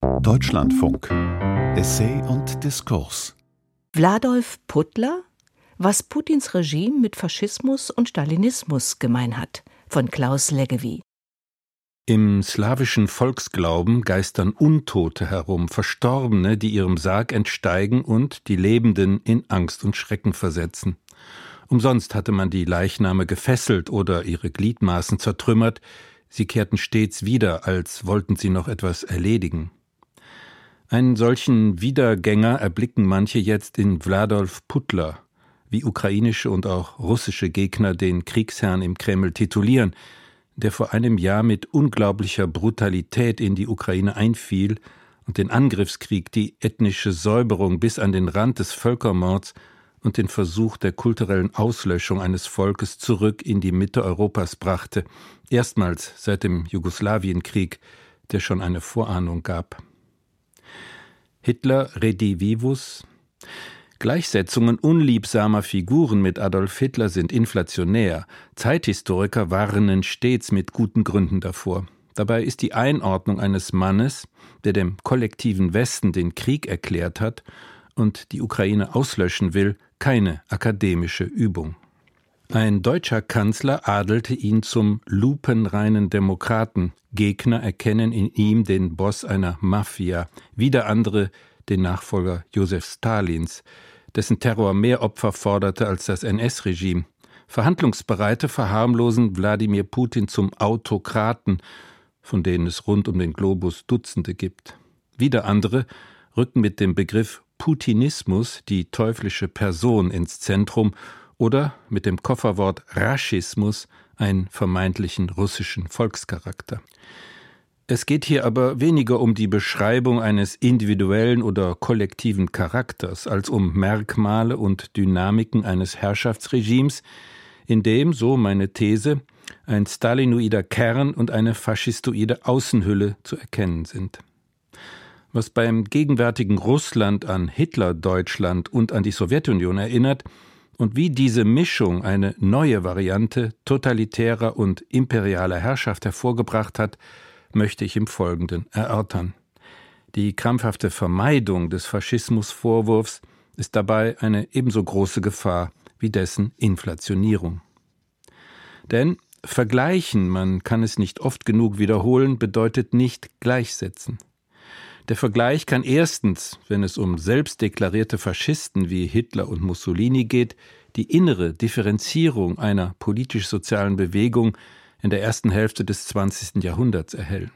Deutschlandfunk Essay und Diskurs Wladolf Puttler Was Putins Regime mit Faschismus und Stalinismus gemein hat von Klaus Leggevi im slawischen Volksglauben geistern Untote herum, Verstorbene, die ihrem Sarg entsteigen und die Lebenden in Angst und Schrecken versetzen. Umsonst hatte man die Leichname gefesselt oder ihre Gliedmaßen zertrümmert, sie kehrten stets wieder, als wollten sie noch etwas erledigen. Einen solchen Wiedergänger erblicken manche jetzt in Wladolf Putler, wie ukrainische und auch russische Gegner den Kriegsherrn im Kreml titulieren, der vor einem Jahr mit unglaublicher Brutalität in die Ukraine einfiel und den Angriffskrieg, die ethnische Säuberung bis an den Rand des Völkermords und den Versuch der kulturellen Auslöschung eines Volkes zurück in die Mitte Europas brachte, erstmals seit dem Jugoslawienkrieg, der schon eine Vorahnung gab. Hitler redivivus Gleichsetzungen unliebsamer Figuren mit Adolf Hitler sind inflationär. Zeithistoriker warnen stets mit guten Gründen davor. Dabei ist die Einordnung eines Mannes, der dem kollektiven Westen den Krieg erklärt hat und die Ukraine auslöschen will, keine akademische Übung. Ein deutscher Kanzler adelte ihn zum lupenreinen Demokraten. Gegner erkennen in ihm den Boss einer Mafia, wieder andere den Nachfolger Josef Stalins dessen Terror mehr Opfer forderte als das NS-Regime. Verhandlungsbereite verharmlosen Wladimir Putin zum Autokraten, von denen es rund um den Globus Dutzende gibt. Wieder andere rücken mit dem Begriff Putinismus die teuflische Person ins Zentrum oder mit dem Kofferwort Raschismus einen vermeintlichen russischen Volkscharakter. Es geht hier aber weniger um die Beschreibung eines individuellen oder kollektiven Charakters als um Merkmale und Dynamiken eines Herrschaftsregimes, in dem, so meine These, ein stalinoider Kern und eine faschistoide Außenhülle zu erkennen sind. Was beim gegenwärtigen Russland an Hitler-Deutschland und an die Sowjetunion erinnert, und wie diese Mischung eine neue Variante totalitärer und imperialer Herrschaft hervorgebracht hat, möchte ich im Folgenden erörtern. Die krampfhafte Vermeidung des Faschismusvorwurfs ist dabei eine ebenso große Gefahr wie dessen Inflationierung. Denn vergleichen, man kann es nicht oft genug wiederholen, bedeutet nicht gleichsetzen. Der Vergleich kann erstens, wenn es um selbstdeklarierte Faschisten wie Hitler und Mussolini geht, die innere Differenzierung einer politisch-sozialen Bewegung in der ersten Hälfte des 20. Jahrhunderts erhellen.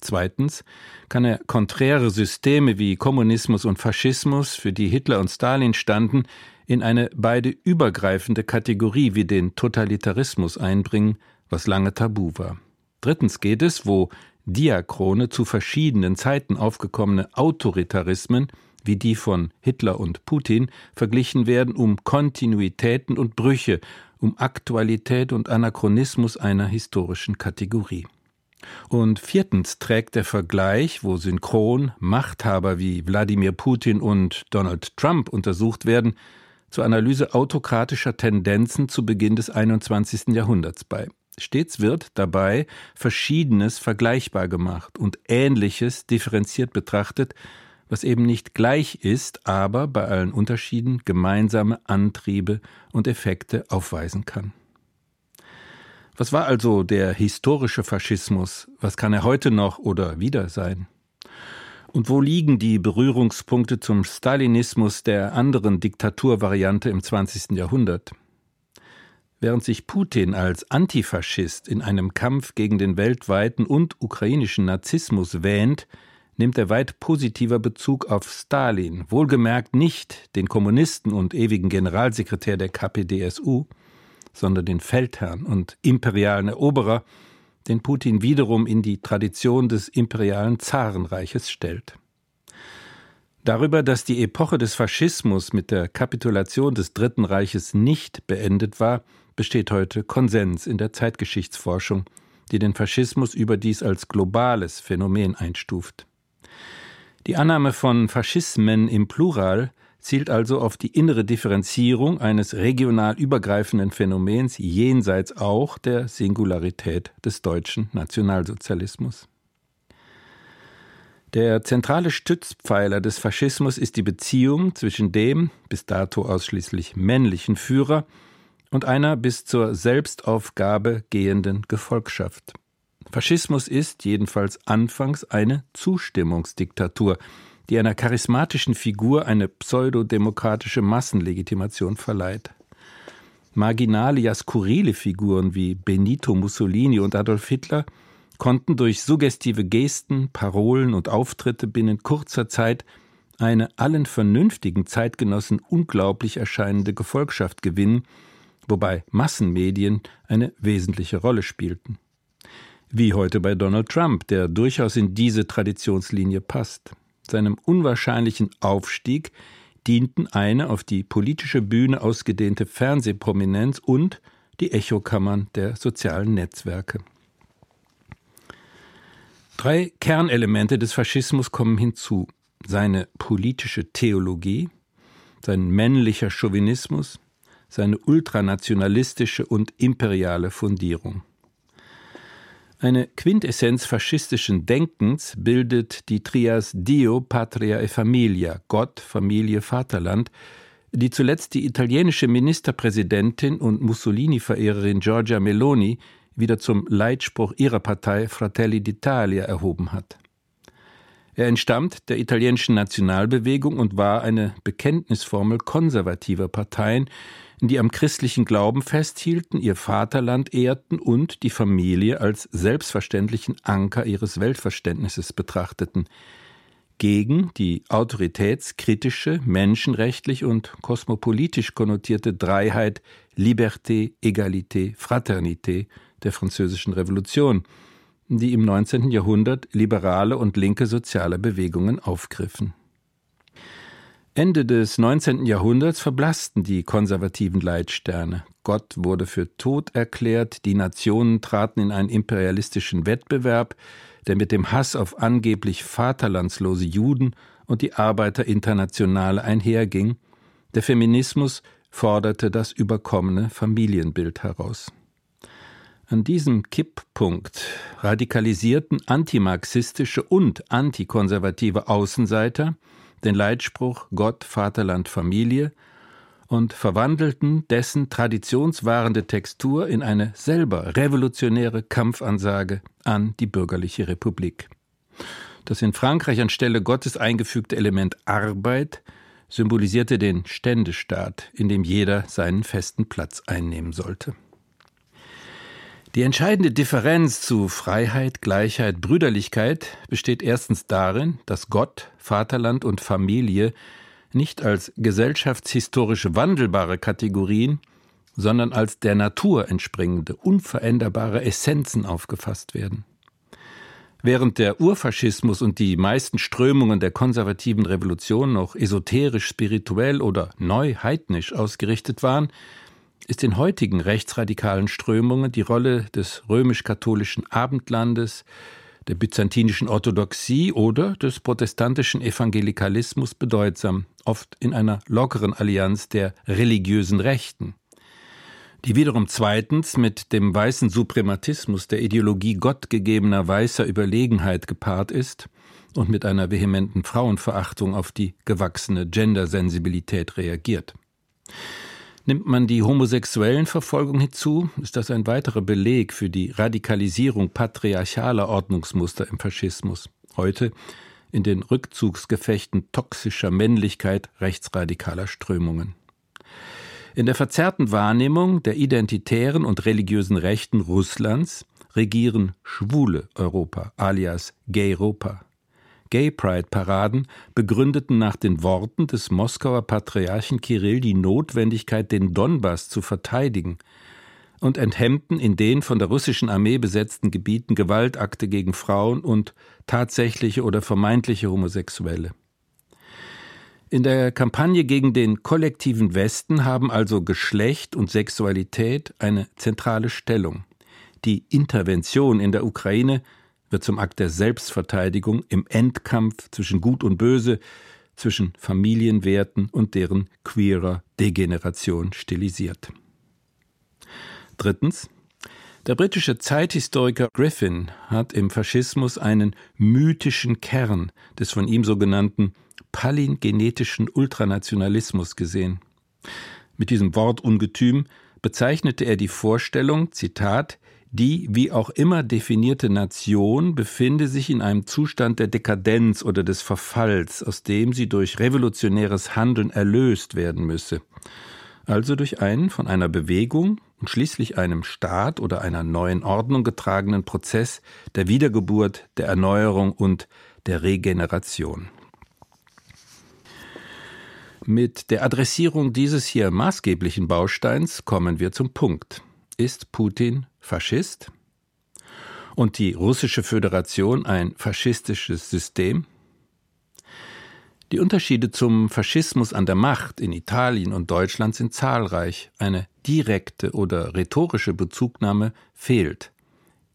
Zweitens kann er konträre Systeme wie Kommunismus und Faschismus, für die Hitler und Stalin standen, in eine beide übergreifende Kategorie wie den Totalitarismus einbringen, was lange tabu war. Drittens geht es, wo diachrone zu verschiedenen Zeiten aufgekommene Autoritarismen wie die von Hitler und Putin verglichen werden, um Kontinuitäten und Brüche um Aktualität und Anachronismus einer historischen Kategorie. Und viertens trägt der Vergleich, wo synchron Machthaber wie Wladimir Putin und Donald Trump untersucht werden, zur Analyse autokratischer Tendenzen zu Beginn des 21. Jahrhunderts bei. Stets wird dabei Verschiedenes vergleichbar gemacht und Ähnliches differenziert betrachtet, was eben nicht gleich ist, aber bei allen Unterschieden gemeinsame Antriebe und Effekte aufweisen kann. Was war also der historische Faschismus? Was kann er heute noch oder wieder sein? Und wo liegen die Berührungspunkte zum Stalinismus der anderen Diktaturvariante im 20. Jahrhundert? Während sich Putin als Antifaschist in einem Kampf gegen den weltweiten und ukrainischen Narzissmus wähnt, nimmt er weit positiver Bezug auf Stalin, wohlgemerkt nicht den Kommunisten und ewigen Generalsekretär der KPDSU, sondern den Feldherrn und imperialen Eroberer, den Putin wiederum in die Tradition des imperialen Zarenreiches stellt. Darüber, dass die Epoche des Faschismus mit der Kapitulation des Dritten Reiches nicht beendet war, besteht heute Konsens in der Zeitgeschichtsforschung, die den Faschismus überdies als globales Phänomen einstuft. Die Annahme von Faschismen im Plural zielt also auf die innere Differenzierung eines regional übergreifenden Phänomens jenseits auch der Singularität des deutschen Nationalsozialismus. Der zentrale Stützpfeiler des Faschismus ist die Beziehung zwischen dem bis dato ausschließlich männlichen Führer und einer bis zur Selbstaufgabe gehenden Gefolgschaft. Faschismus ist jedenfalls anfangs eine Zustimmungsdiktatur, die einer charismatischen Figur eine pseudodemokratische Massenlegitimation verleiht. Marginale, ja skurrile Figuren wie Benito Mussolini und Adolf Hitler konnten durch suggestive Gesten, Parolen und Auftritte binnen kurzer Zeit eine allen vernünftigen Zeitgenossen unglaublich erscheinende Gefolgschaft gewinnen, wobei Massenmedien eine wesentliche Rolle spielten. Wie heute bei Donald Trump, der durchaus in diese Traditionslinie passt. Seinem unwahrscheinlichen Aufstieg dienten eine auf die politische Bühne ausgedehnte Fernsehprominenz und die Echokammern der sozialen Netzwerke. Drei Kernelemente des Faschismus kommen hinzu. Seine politische Theologie, sein männlicher Chauvinismus, seine ultranationalistische und imperiale Fundierung. Eine Quintessenz faschistischen Denkens bildet die Trias Dio, Patria e Familia, Gott, Familie, Vaterland, die zuletzt die italienische Ministerpräsidentin und Mussolini-Verehrerin Giorgia Meloni wieder zum Leitspruch ihrer Partei Fratelli d'Italia erhoben hat. Er entstammt der italienischen Nationalbewegung und war eine Bekenntnisformel konservativer Parteien, die am christlichen Glauben festhielten, ihr Vaterland ehrten und die Familie als selbstverständlichen Anker ihres Weltverständnisses betrachteten, gegen die autoritätskritische, menschenrechtlich und kosmopolitisch konnotierte Dreiheit Liberté, Egalité, Fraternité der Französischen Revolution, die im 19. Jahrhundert liberale und linke soziale Bewegungen aufgriffen. Ende des 19. Jahrhunderts verblassten die konservativen Leitsterne. Gott wurde für tot erklärt, die Nationen traten in einen imperialistischen Wettbewerb, der mit dem Hass auf angeblich vaterlandslose Juden und die Arbeiterinternationale einherging, der Feminismus forderte das überkommene Familienbild heraus. An diesem Kipppunkt radikalisierten antimarxistische und antikonservative Außenseiter den Leitspruch Gott, Vaterland, Familie und verwandelten dessen traditionswahrende Textur in eine selber revolutionäre Kampfansage an die bürgerliche Republik. Das in Frankreich anstelle Gottes eingefügte Element Arbeit symbolisierte den Ständestaat, in dem jeder seinen festen Platz einnehmen sollte. Die entscheidende Differenz zu Freiheit, Gleichheit, Brüderlichkeit besteht erstens darin, dass Gott, Vaterland und Familie nicht als gesellschaftshistorisch wandelbare Kategorien, sondern als der Natur entspringende, unveränderbare Essenzen aufgefasst werden. Während der Urfaschismus und die meisten Strömungen der konservativen Revolution noch esoterisch, spirituell oder neu heidnisch ausgerichtet waren, ist in heutigen rechtsradikalen Strömungen die Rolle des römisch-katholischen Abendlandes, der byzantinischen Orthodoxie oder des protestantischen Evangelikalismus bedeutsam, oft in einer lockeren Allianz der religiösen Rechten, die wiederum zweitens mit dem weißen Suprematismus der Ideologie gottgegebener weißer Überlegenheit gepaart ist und mit einer vehementen Frauenverachtung auf die gewachsene Gendersensibilität reagiert. Nimmt man die homosexuellen Verfolgung hinzu, ist das ein weiterer Beleg für die Radikalisierung patriarchaler Ordnungsmuster im Faschismus. Heute in den Rückzugsgefechten toxischer Männlichkeit rechtsradikaler Strömungen. In der verzerrten Wahrnehmung der identitären und religiösen Rechten Russlands regieren schwule Europa, alias Gay-Europa. Gay Pride-Paraden begründeten nach den Worten des Moskauer Patriarchen Kirill die Notwendigkeit, den Donbass zu verteidigen und enthemmten in den von der russischen Armee besetzten Gebieten Gewaltakte gegen Frauen und tatsächliche oder vermeintliche Homosexuelle. In der Kampagne gegen den kollektiven Westen haben also Geschlecht und Sexualität eine zentrale Stellung. Die Intervention in der Ukraine wird zum Akt der Selbstverteidigung im Endkampf zwischen Gut und Böse, zwischen Familienwerten und deren queerer Degeneration stilisiert. Drittens. Der britische Zeithistoriker Griffin hat im Faschismus einen mythischen Kern des von ihm sogenannten palingenetischen Ultranationalismus gesehen. Mit diesem Wortungetüm bezeichnete er die Vorstellung, Zitat, die wie auch immer definierte Nation befinde sich in einem Zustand der Dekadenz oder des Verfalls, aus dem sie durch revolutionäres Handeln erlöst werden müsse. Also durch einen von einer Bewegung und schließlich einem Staat oder einer neuen Ordnung getragenen Prozess der Wiedergeburt, der Erneuerung und der Regeneration. Mit der Adressierung dieses hier maßgeblichen Bausteins kommen wir zum Punkt. Ist Putin Faschist? Und die russische Föderation ein faschistisches System? Die Unterschiede zum Faschismus an der Macht in Italien und Deutschland sind zahlreich. Eine direkte oder rhetorische Bezugnahme fehlt.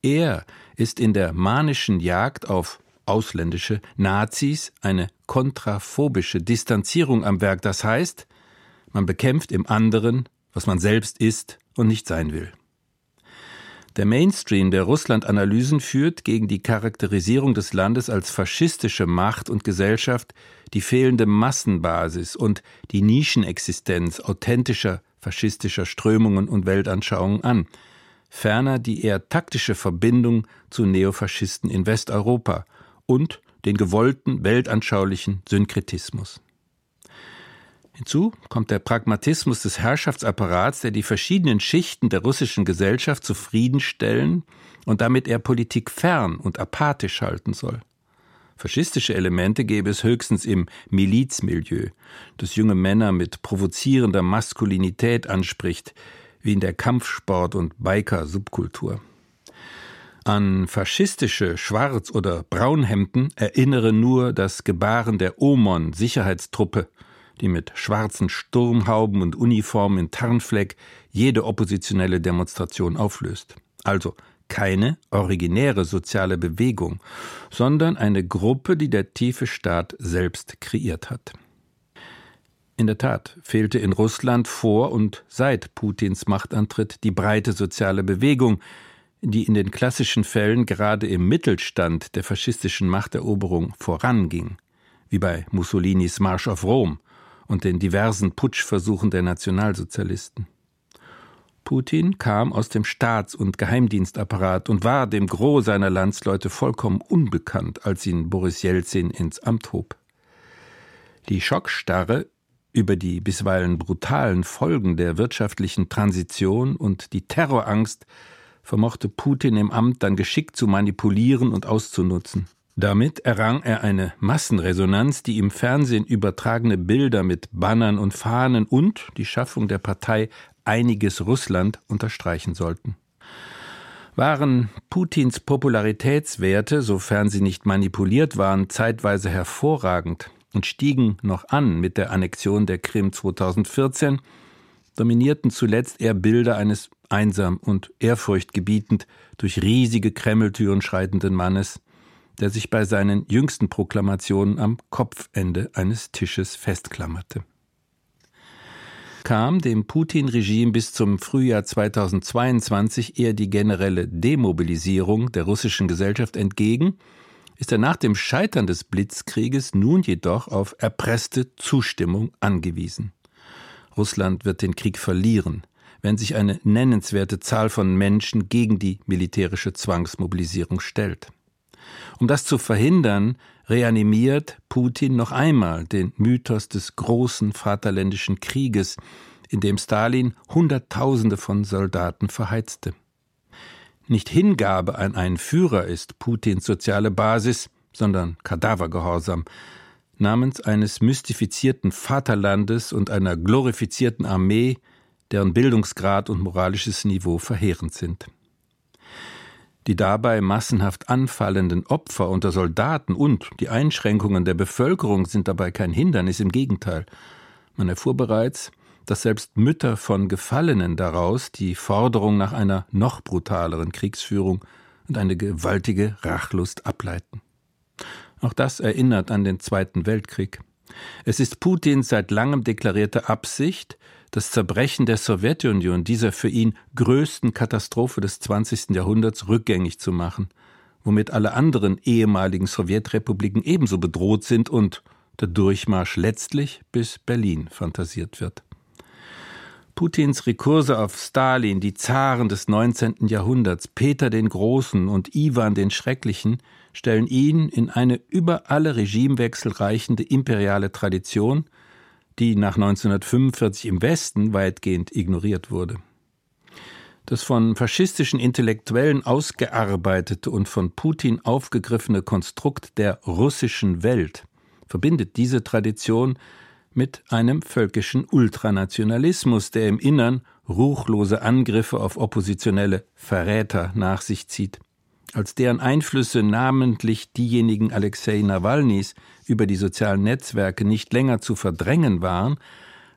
Er ist in der manischen Jagd auf ausländische Nazis eine kontraphobische Distanzierung am Werk. Das heißt, man bekämpft im anderen, was man selbst ist und nicht sein will. Der Mainstream der Russland-Analysen führt gegen die Charakterisierung des Landes als faschistische Macht und Gesellschaft die fehlende Massenbasis und die Nischenexistenz authentischer faschistischer Strömungen und Weltanschauungen an, ferner die eher taktische Verbindung zu Neofaschisten in Westeuropa und den gewollten weltanschaulichen Synkretismus. Hinzu kommt der Pragmatismus des Herrschaftsapparats, der die verschiedenen Schichten der russischen Gesellschaft zufriedenstellen und damit eher Politik fern und apathisch halten soll. Faschistische Elemente gäbe es höchstens im Milizmilieu, das junge Männer mit provozierender Maskulinität anspricht, wie in der Kampfsport- und Biker-Subkultur. An faschistische Schwarz- oder Braunhemden erinnere nur das Gebaren der Omon-Sicherheitstruppe, die mit schwarzen Sturmhauben und Uniformen in Tarnfleck jede oppositionelle Demonstration auflöst. Also keine originäre soziale Bewegung, sondern eine Gruppe, die der tiefe Staat selbst kreiert hat. In der Tat fehlte in Russland vor und seit Putins Machtantritt die breite soziale Bewegung, die in den klassischen Fällen gerade im Mittelstand der faschistischen Machteroberung voranging, wie bei Mussolinis Marsch auf Rom und den diversen Putschversuchen der Nationalsozialisten. Putin kam aus dem Staats- und Geheimdienstapparat und war dem Gros seiner Landsleute vollkommen unbekannt, als ihn Boris Jelzin ins Amt hob. Die Schockstarre über die bisweilen brutalen Folgen der wirtschaftlichen Transition und die Terrorangst vermochte Putin im Amt dann geschickt zu manipulieren und auszunutzen. Damit errang er eine Massenresonanz, die im Fernsehen übertragene Bilder mit Bannern und Fahnen und die Schaffung der Partei Einiges Russland unterstreichen sollten. Waren Putins Popularitätswerte, sofern sie nicht manipuliert waren, zeitweise hervorragend und stiegen noch an mit der Annexion der Krim 2014, dominierten zuletzt eher Bilder eines einsam und ehrfurchtgebietend durch riesige Kremltüren schreitenden Mannes, der sich bei seinen jüngsten Proklamationen am Kopfende eines Tisches festklammerte. Kam dem Putin-Regime bis zum Frühjahr 2022 eher die generelle Demobilisierung der russischen Gesellschaft entgegen, ist er nach dem Scheitern des Blitzkrieges nun jedoch auf erpresste Zustimmung angewiesen. Russland wird den Krieg verlieren, wenn sich eine nennenswerte Zahl von Menschen gegen die militärische Zwangsmobilisierung stellt. Um das zu verhindern, reanimiert Putin noch einmal den Mythos des großen Vaterländischen Krieges, in dem Stalin Hunderttausende von Soldaten verheizte. Nicht Hingabe an einen Führer ist Putins soziale Basis, sondern Kadavergehorsam, namens eines mystifizierten Vaterlandes und einer glorifizierten Armee, deren Bildungsgrad und moralisches Niveau verheerend sind. Die dabei massenhaft anfallenden Opfer unter Soldaten und die Einschränkungen der Bevölkerung sind dabei kein Hindernis, im Gegenteil. Man erfuhr bereits, dass selbst Mütter von Gefallenen daraus die Forderung nach einer noch brutaleren Kriegsführung und eine gewaltige Rachlust ableiten. Auch das erinnert an den Zweiten Weltkrieg. Es ist Putins seit langem deklarierte Absicht, das Zerbrechen der Sowjetunion, dieser für ihn größten Katastrophe des 20. Jahrhunderts, rückgängig zu machen, womit alle anderen ehemaligen Sowjetrepubliken ebenso bedroht sind und der Durchmarsch letztlich bis Berlin fantasiert wird. Putins Rekurse auf Stalin, die Zaren des 19. Jahrhunderts, Peter den Großen und Iwan den Schrecklichen, stellen ihn in eine über alle Regimewechsel reichende imperiale Tradition, die nach 1945 im Westen weitgehend ignoriert wurde. Das von faschistischen Intellektuellen ausgearbeitete und von Putin aufgegriffene Konstrukt der russischen Welt verbindet diese Tradition mit einem völkischen Ultranationalismus, der im Innern ruchlose Angriffe auf oppositionelle Verräter nach sich zieht. Als deren Einflüsse namentlich diejenigen Alexei Nawalnys über die sozialen Netzwerke nicht länger zu verdrängen waren,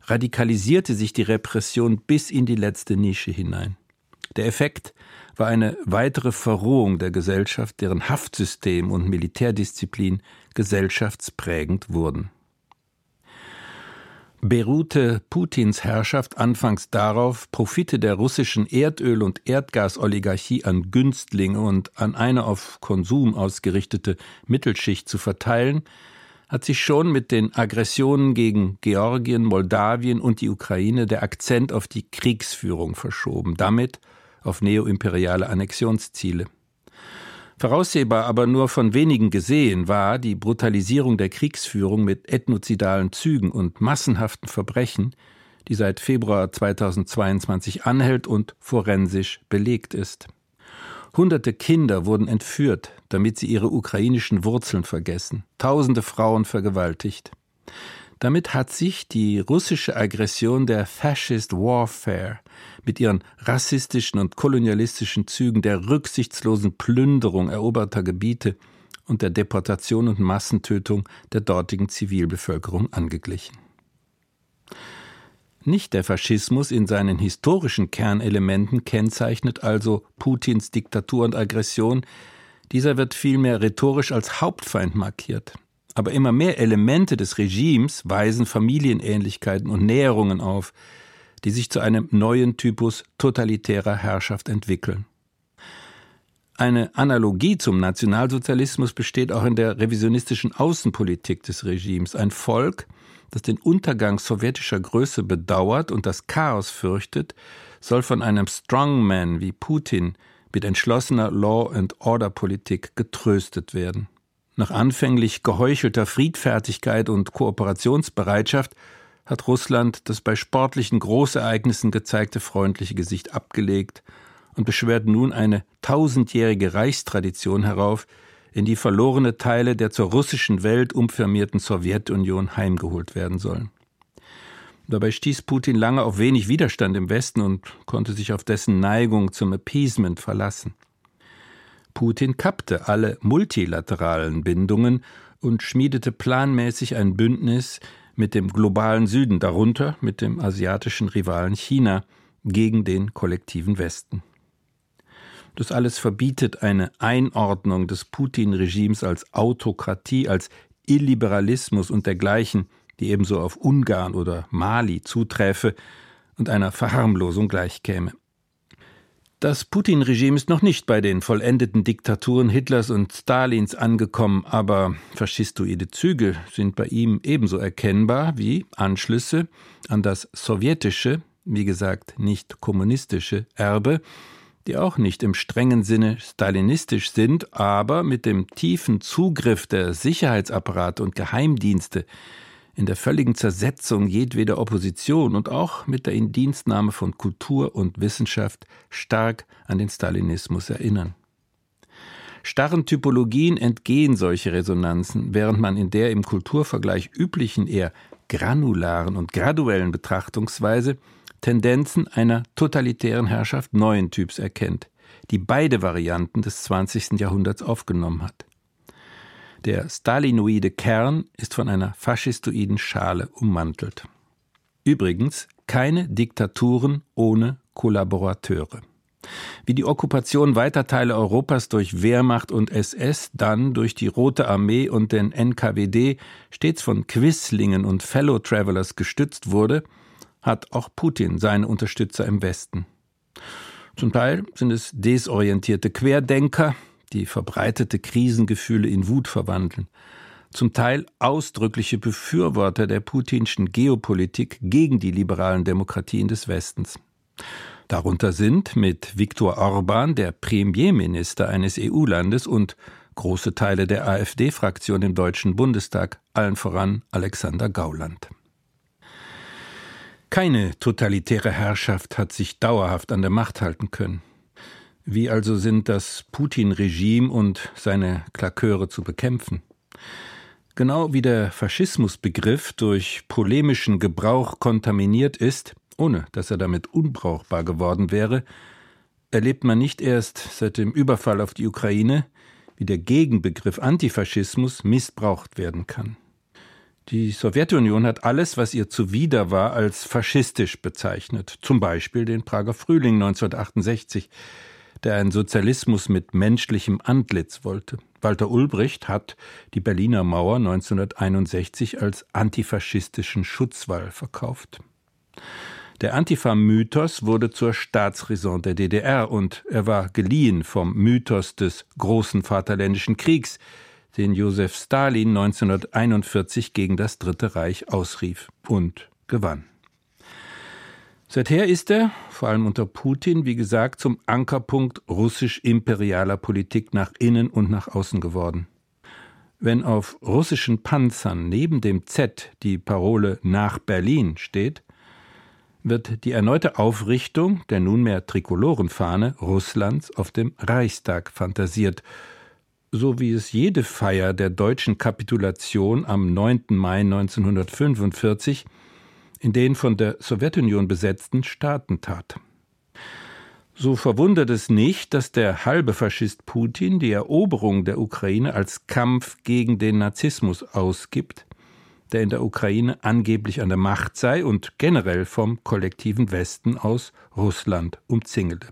radikalisierte sich die Repression bis in die letzte Nische hinein. Der Effekt war eine weitere Verrohung der Gesellschaft, deren Haftsystem und Militärdisziplin gesellschaftsprägend wurden beruhte Putins Herrschaft anfangs darauf, Profite der russischen Erdöl- und Erdgasoligarchie an Günstlinge und an eine auf Konsum ausgerichtete Mittelschicht zu verteilen, hat sich schon mit den Aggressionen gegen Georgien, Moldawien und die Ukraine der Akzent auf die Kriegsführung verschoben, damit auf neoimperiale Annexionsziele. Voraussehbar, aber nur von wenigen gesehen, war die Brutalisierung der Kriegsführung mit ethnozidalen Zügen und massenhaften Verbrechen, die seit Februar 2022 anhält und forensisch belegt ist. Hunderte Kinder wurden entführt, damit sie ihre ukrainischen Wurzeln vergessen, tausende Frauen vergewaltigt. Damit hat sich die russische Aggression der Fascist Warfare mit ihren rassistischen und kolonialistischen Zügen der rücksichtslosen Plünderung eroberter Gebiete und der Deportation und Massentötung der dortigen Zivilbevölkerung angeglichen. Nicht der Faschismus in seinen historischen Kernelementen kennzeichnet also Putins Diktatur und Aggression, dieser wird vielmehr rhetorisch als Hauptfeind markiert aber immer mehr Elemente des Regimes weisen Familienähnlichkeiten und Näherungen auf, die sich zu einem neuen Typus totalitärer Herrschaft entwickeln. Eine Analogie zum Nationalsozialismus besteht auch in der revisionistischen Außenpolitik des Regimes. Ein Volk, das den Untergang sowjetischer Größe bedauert und das Chaos fürchtet, soll von einem Strongman wie Putin mit entschlossener Law-and-Order-Politik getröstet werden. Nach anfänglich geheuchelter Friedfertigkeit und Kooperationsbereitschaft hat Russland das bei sportlichen Großereignissen gezeigte freundliche Gesicht abgelegt und beschwert nun eine tausendjährige Reichstradition herauf, in die verlorene Teile der zur russischen Welt umfirmierten Sowjetunion heimgeholt werden sollen. Dabei stieß Putin lange auf wenig Widerstand im Westen und konnte sich auf dessen Neigung zum Appeasement verlassen. Putin kappte alle multilateralen Bindungen und schmiedete planmäßig ein Bündnis mit dem globalen Süden, darunter mit dem asiatischen Rivalen China, gegen den kollektiven Westen. Das alles verbietet eine Einordnung des Putin-Regimes als Autokratie, als Illiberalismus und dergleichen, die ebenso auf Ungarn oder Mali zuträfe und einer Verharmlosung gleichkäme. Das Putin-Regime ist noch nicht bei den vollendeten Diktaturen Hitlers und Stalins angekommen, aber faschistoide Züge sind bei ihm ebenso erkennbar wie Anschlüsse an das sowjetische, wie gesagt nicht kommunistische Erbe, die auch nicht im strengen Sinne stalinistisch sind, aber mit dem tiefen Zugriff der Sicherheitsapparate und Geheimdienste in der völligen Zersetzung jedweder Opposition und auch mit der Indienstnahme von Kultur und Wissenschaft stark an den Stalinismus erinnern. Starren Typologien entgehen solche Resonanzen, während man in der im Kulturvergleich üblichen eher granularen und graduellen Betrachtungsweise Tendenzen einer totalitären Herrschaft neuen Typs erkennt, die beide Varianten des 20. Jahrhunderts aufgenommen hat. Der stalinoide Kern ist von einer faschistoiden Schale ummantelt. Übrigens keine Diktaturen ohne Kollaborateure. Wie die Okkupation weiter Teile Europas durch Wehrmacht und SS, dann durch die Rote Armee und den NKWD stets von Quislingen und Fellow Travelers gestützt wurde, hat auch Putin seine Unterstützer im Westen. Zum Teil sind es desorientierte Querdenker, die verbreitete Krisengefühle in Wut verwandeln. Zum Teil ausdrückliche Befürworter der putinschen Geopolitik gegen die liberalen Demokratien des Westens. Darunter sind mit Viktor Orban der Premierminister eines EU-Landes und große Teile der AfD-Fraktion im Deutschen Bundestag, allen voran Alexander Gauland. Keine totalitäre Herrschaft hat sich dauerhaft an der Macht halten können. Wie also sind das Putin-Regime und seine Klaköre zu bekämpfen? Genau wie der Faschismusbegriff durch polemischen Gebrauch kontaminiert ist, ohne dass er damit unbrauchbar geworden wäre, erlebt man nicht erst seit dem Überfall auf die Ukraine, wie der Gegenbegriff Antifaschismus missbraucht werden kann. Die Sowjetunion hat alles, was ihr zuwider war, als faschistisch bezeichnet, zum Beispiel den Prager Frühling 1968, der einen Sozialismus mit menschlichem Antlitz wollte. Walter Ulbricht hat die Berliner Mauer 1961 als antifaschistischen Schutzwall verkauft. Der Antifa-Mythos wurde zur Staatsräson der DDR und er war geliehen vom Mythos des großen Vaterländischen Kriegs, den Josef Stalin 1941 gegen das Dritte Reich ausrief und gewann. Seither ist er, vor allem unter Putin, wie gesagt, zum Ankerpunkt russisch-imperialer Politik nach innen und nach außen geworden. Wenn auf russischen Panzern neben dem Z die Parole nach Berlin steht, wird die erneute Aufrichtung der nunmehr Trikolorenfahne Russlands auf dem Reichstag fantasiert, so wie es jede Feier der deutschen Kapitulation am 9. Mai 1945 in den von der Sowjetunion besetzten Staaten tat. So verwundert es nicht, dass der halbe Faschist Putin die Eroberung der Ukraine als Kampf gegen den Nazismus ausgibt der in der Ukraine angeblich an der Macht sei und generell vom kollektiven Westen aus Russland umzingelte.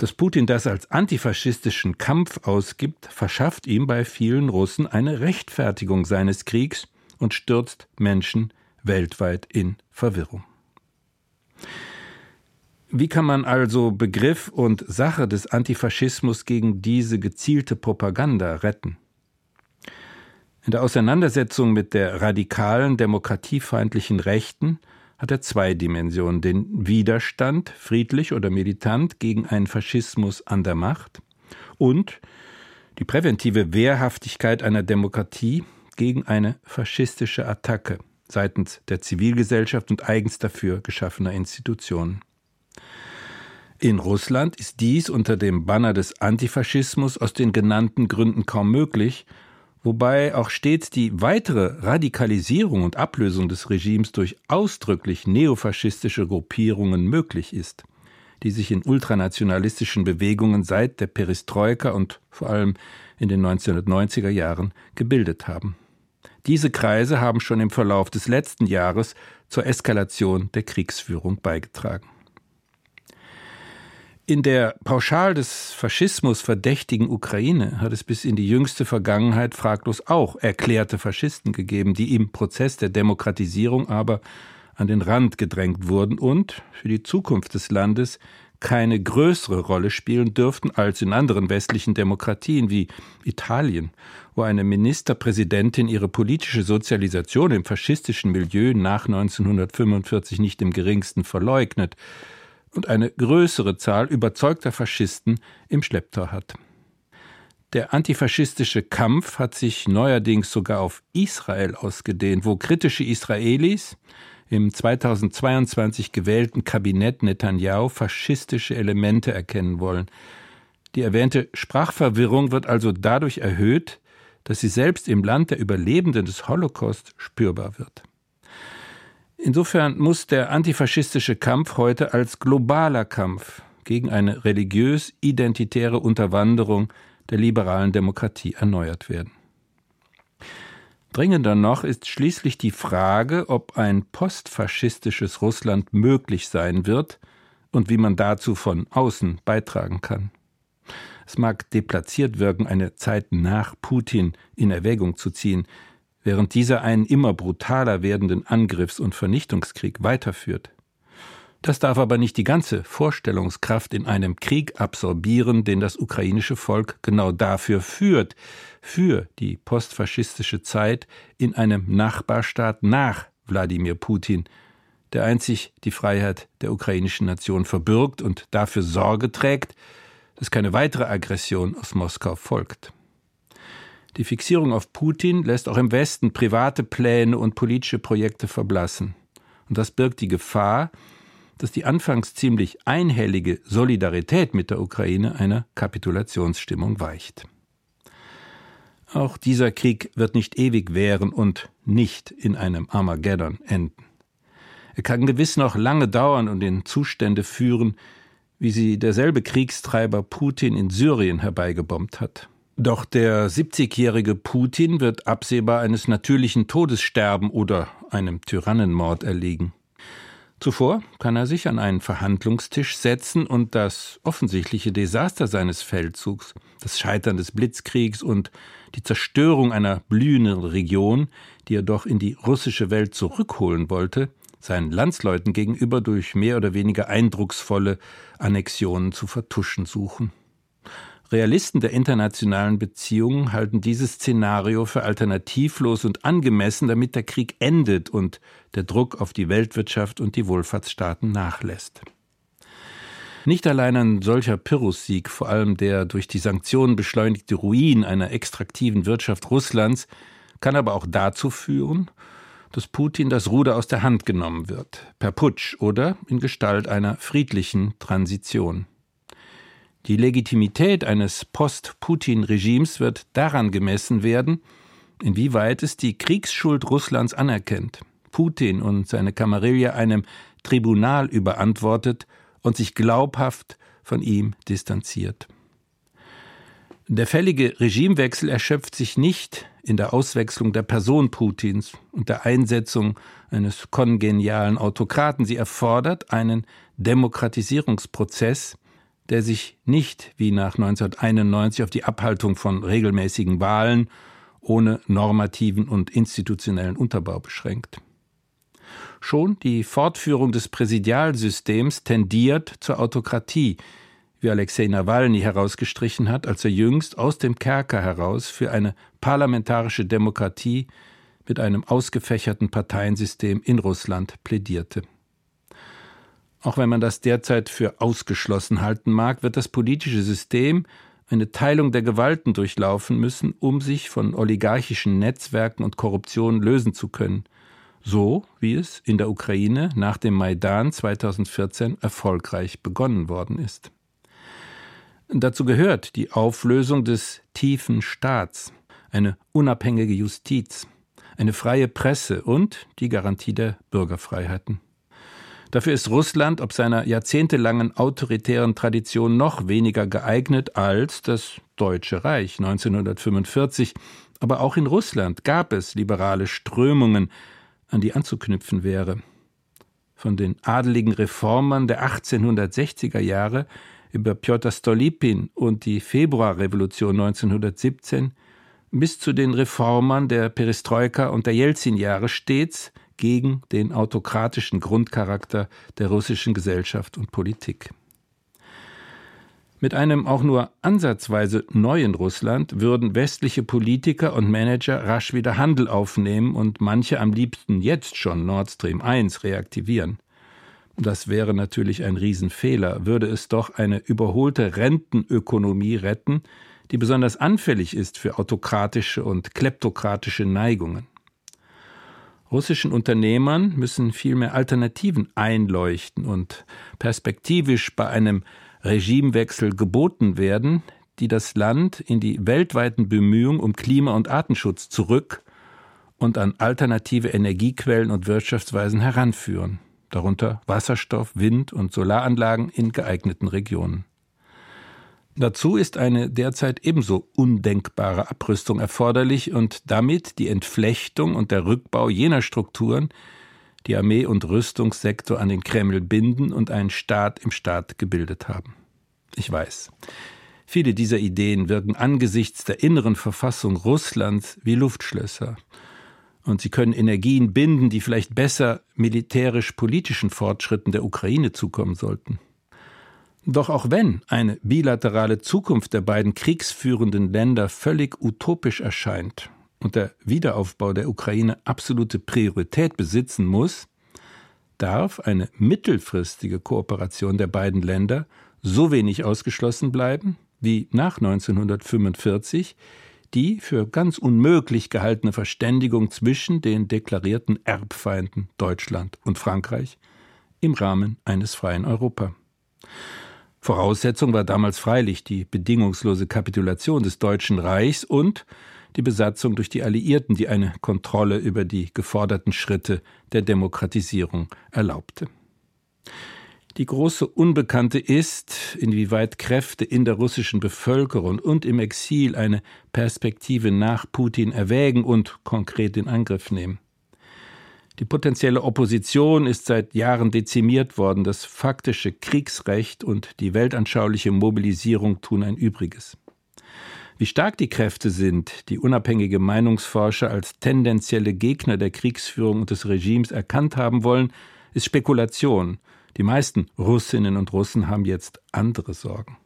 Dass Putin das als antifaschistischen Kampf ausgibt, verschafft ihm bei vielen Russen eine Rechtfertigung seines Kriegs und stürzt Menschen weltweit in Verwirrung. Wie kann man also Begriff und Sache des Antifaschismus gegen diese gezielte Propaganda retten? In der Auseinandersetzung mit der radikalen, demokratiefeindlichen Rechten hat er zwei Dimensionen. Den Widerstand, friedlich oder militant, gegen einen Faschismus an der Macht und die präventive Wehrhaftigkeit einer Demokratie gegen eine faschistische Attacke seitens der Zivilgesellschaft und eigens dafür geschaffener Institutionen. In Russland ist dies unter dem Banner des Antifaschismus aus den genannten Gründen kaum möglich, wobei auch stets die weitere Radikalisierung und Ablösung des Regimes durch ausdrücklich neofaschistische Gruppierungen möglich ist, die sich in ultranationalistischen Bewegungen seit der Perestroika und vor allem in den 1990er Jahren gebildet haben. Diese Kreise haben schon im Verlauf des letzten Jahres zur Eskalation der Kriegsführung beigetragen. In der pauschal des Faschismus verdächtigen Ukraine hat es bis in die jüngste Vergangenheit fraglos auch erklärte Faschisten gegeben, die im Prozess der Demokratisierung aber an den Rand gedrängt wurden und für die Zukunft des Landes keine größere Rolle spielen dürften als in anderen westlichen Demokratien wie Italien, wo eine Ministerpräsidentin ihre politische Sozialisation im faschistischen Milieu nach 1945 nicht im geringsten verleugnet, und eine größere Zahl überzeugter Faschisten im Schlepptau hat. Der antifaschistische Kampf hat sich neuerdings sogar auf Israel ausgedehnt, wo kritische Israelis im 2022 gewählten Kabinett Netanyahu faschistische Elemente erkennen wollen. Die erwähnte Sprachverwirrung wird also dadurch erhöht, dass sie selbst im Land der Überlebenden des Holocaust spürbar wird. Insofern muss der antifaschistische Kampf heute als globaler Kampf gegen eine religiös-identitäre Unterwanderung der liberalen Demokratie erneuert werden. Dringender noch ist schließlich die Frage, ob ein postfaschistisches Russland möglich sein wird, und wie man dazu von außen beitragen kann. Es mag deplatziert wirken, eine Zeit nach Putin in Erwägung zu ziehen, während dieser einen immer brutaler werdenden Angriffs- und Vernichtungskrieg weiterführt. Das darf aber nicht die ganze Vorstellungskraft in einem Krieg absorbieren, den das ukrainische Volk genau dafür führt, für die postfaschistische Zeit in einem Nachbarstaat nach Wladimir Putin, der einzig die Freiheit der ukrainischen Nation verbürgt und dafür Sorge trägt, dass keine weitere Aggression aus Moskau folgt. Die Fixierung auf Putin lässt auch im Westen private Pläne und politische Projekte verblassen. Und das birgt die Gefahr, dass die anfangs ziemlich einhellige Solidarität mit der Ukraine einer Kapitulationsstimmung weicht. Auch dieser Krieg wird nicht ewig währen und nicht in einem Armageddon enden. Er kann gewiss noch lange dauern und in Zustände führen, wie sie derselbe Kriegstreiber Putin in Syrien herbeigebombt hat. Doch der 70-jährige Putin wird absehbar eines natürlichen Todes sterben oder einem Tyrannenmord erliegen. Zuvor kann er sich an einen Verhandlungstisch setzen und das offensichtliche Desaster seines Feldzugs, das Scheitern des Blitzkriegs und die Zerstörung einer blühenden Region, die er doch in die russische Welt zurückholen wollte, seinen Landsleuten gegenüber durch mehr oder weniger eindrucksvolle Annexionen zu vertuschen suchen. Realisten der internationalen Beziehungen halten dieses Szenario für alternativlos und angemessen, damit der Krieg endet und der Druck auf die Weltwirtschaft und die Wohlfahrtsstaaten nachlässt. Nicht allein ein solcher Pyrrhussieg, vor allem der durch die Sanktionen beschleunigte Ruin einer extraktiven Wirtschaft Russlands, kann aber auch dazu führen, dass Putin das Ruder aus der Hand genommen wird, per Putsch oder in Gestalt einer friedlichen Transition. Die Legitimität eines Post-Putin-Regimes wird daran gemessen werden, inwieweit es die Kriegsschuld Russlands anerkennt, Putin und seine Kamarille einem Tribunal überantwortet und sich glaubhaft von ihm distanziert. Der fällige Regimewechsel erschöpft sich nicht in der Auswechslung der Person Putins und der Einsetzung eines kongenialen Autokraten. Sie erfordert einen Demokratisierungsprozess, der sich nicht wie nach 1991 auf die Abhaltung von regelmäßigen Wahlen ohne normativen und institutionellen Unterbau beschränkt. Schon die Fortführung des Präsidialsystems tendiert zur Autokratie, wie Alexei Nawalny herausgestrichen hat, als er jüngst aus dem Kerker heraus für eine parlamentarische Demokratie mit einem ausgefächerten Parteiensystem in Russland plädierte. Auch wenn man das derzeit für ausgeschlossen halten mag, wird das politische System eine Teilung der Gewalten durchlaufen müssen, um sich von oligarchischen Netzwerken und Korruption lösen zu können, so wie es in der Ukraine nach dem Maidan 2014 erfolgreich begonnen worden ist. Dazu gehört die Auflösung des tiefen Staats, eine unabhängige Justiz, eine freie Presse und die Garantie der Bürgerfreiheiten. Dafür ist Russland ob seiner jahrzehntelangen autoritären Tradition noch weniger geeignet als das Deutsche Reich 1945. Aber auch in Russland gab es liberale Strömungen, an die anzuknüpfen wäre. Von den adeligen Reformern der 1860er Jahre über Piotr Stolypin und die Februarrevolution 1917 bis zu den Reformern der Perestroika und der Jelzin-Jahre stets gegen den autokratischen Grundcharakter der russischen Gesellschaft und Politik. Mit einem auch nur ansatzweise neuen Russland würden westliche Politiker und Manager rasch wieder Handel aufnehmen und manche am liebsten jetzt schon Nord Stream 1 reaktivieren. Das wäre natürlich ein Riesenfehler, würde es doch eine überholte Rentenökonomie retten, die besonders anfällig ist für autokratische und kleptokratische Neigungen. Russischen Unternehmern müssen vielmehr Alternativen einleuchten und perspektivisch bei einem Regimewechsel geboten werden, die das Land in die weltweiten Bemühungen um Klima- und Artenschutz zurück und an alternative Energiequellen und Wirtschaftsweisen heranführen, darunter Wasserstoff, Wind- und Solaranlagen in geeigneten Regionen. Dazu ist eine derzeit ebenso undenkbare Abrüstung erforderlich und damit die Entflechtung und der Rückbau jener Strukturen, die Armee- und Rüstungssektor an den Kreml binden und einen Staat im Staat gebildet haben. Ich weiß, viele dieser Ideen wirken angesichts der inneren Verfassung Russlands wie Luftschlösser. Und sie können Energien binden, die vielleicht besser militärisch-politischen Fortschritten der Ukraine zukommen sollten. Doch auch wenn eine bilaterale Zukunft der beiden kriegsführenden Länder völlig utopisch erscheint und der Wiederaufbau der Ukraine absolute Priorität besitzen muss, darf eine mittelfristige Kooperation der beiden Länder so wenig ausgeschlossen bleiben wie nach 1945 die für ganz unmöglich gehaltene Verständigung zwischen den deklarierten Erbfeinden Deutschland und Frankreich im Rahmen eines freien Europa. Voraussetzung war damals freilich die bedingungslose Kapitulation des Deutschen Reichs und die Besatzung durch die Alliierten, die eine Kontrolle über die geforderten Schritte der Demokratisierung erlaubte. Die große Unbekannte ist, inwieweit Kräfte in der russischen Bevölkerung und im Exil eine Perspektive nach Putin erwägen und konkret in Angriff nehmen. Die potenzielle Opposition ist seit Jahren dezimiert worden, das faktische Kriegsrecht und die weltanschauliche Mobilisierung tun ein Übriges. Wie stark die Kräfte sind, die unabhängige Meinungsforscher als tendenzielle Gegner der Kriegsführung und des Regimes erkannt haben wollen, ist Spekulation. Die meisten Russinnen und Russen haben jetzt andere Sorgen.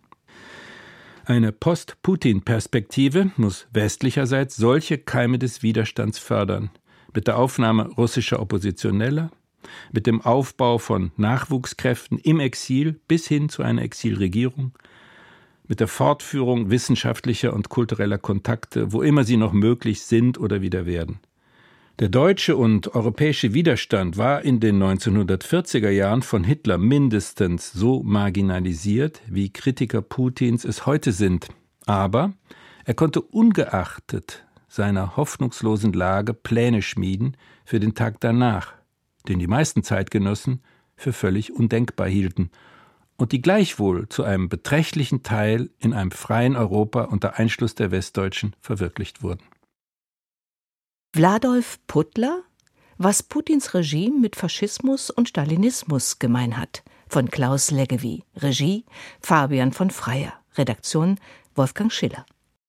Eine Post-Putin-Perspektive muss westlicherseits solche Keime des Widerstands fördern, mit der Aufnahme russischer Oppositioneller, mit dem Aufbau von Nachwuchskräften im Exil bis hin zu einer Exilregierung, mit der Fortführung wissenschaftlicher und kultureller Kontakte, wo immer sie noch möglich sind oder wieder werden. Der deutsche und europäische Widerstand war in den 1940er Jahren von Hitler mindestens so marginalisiert, wie Kritiker Putins es heute sind. Aber er konnte ungeachtet seiner hoffnungslosen Lage Pläne schmieden für den Tag danach, den die meisten Zeitgenossen für völlig undenkbar hielten und die gleichwohl zu einem beträchtlichen Teil in einem freien Europa unter Einschluss der Westdeutschen verwirklicht wurden. Wladolf Puttler Was Putins Regime mit Faschismus und Stalinismus gemein hat von Klaus Leggevi Regie Fabian von Freyer Redaktion Wolfgang Schiller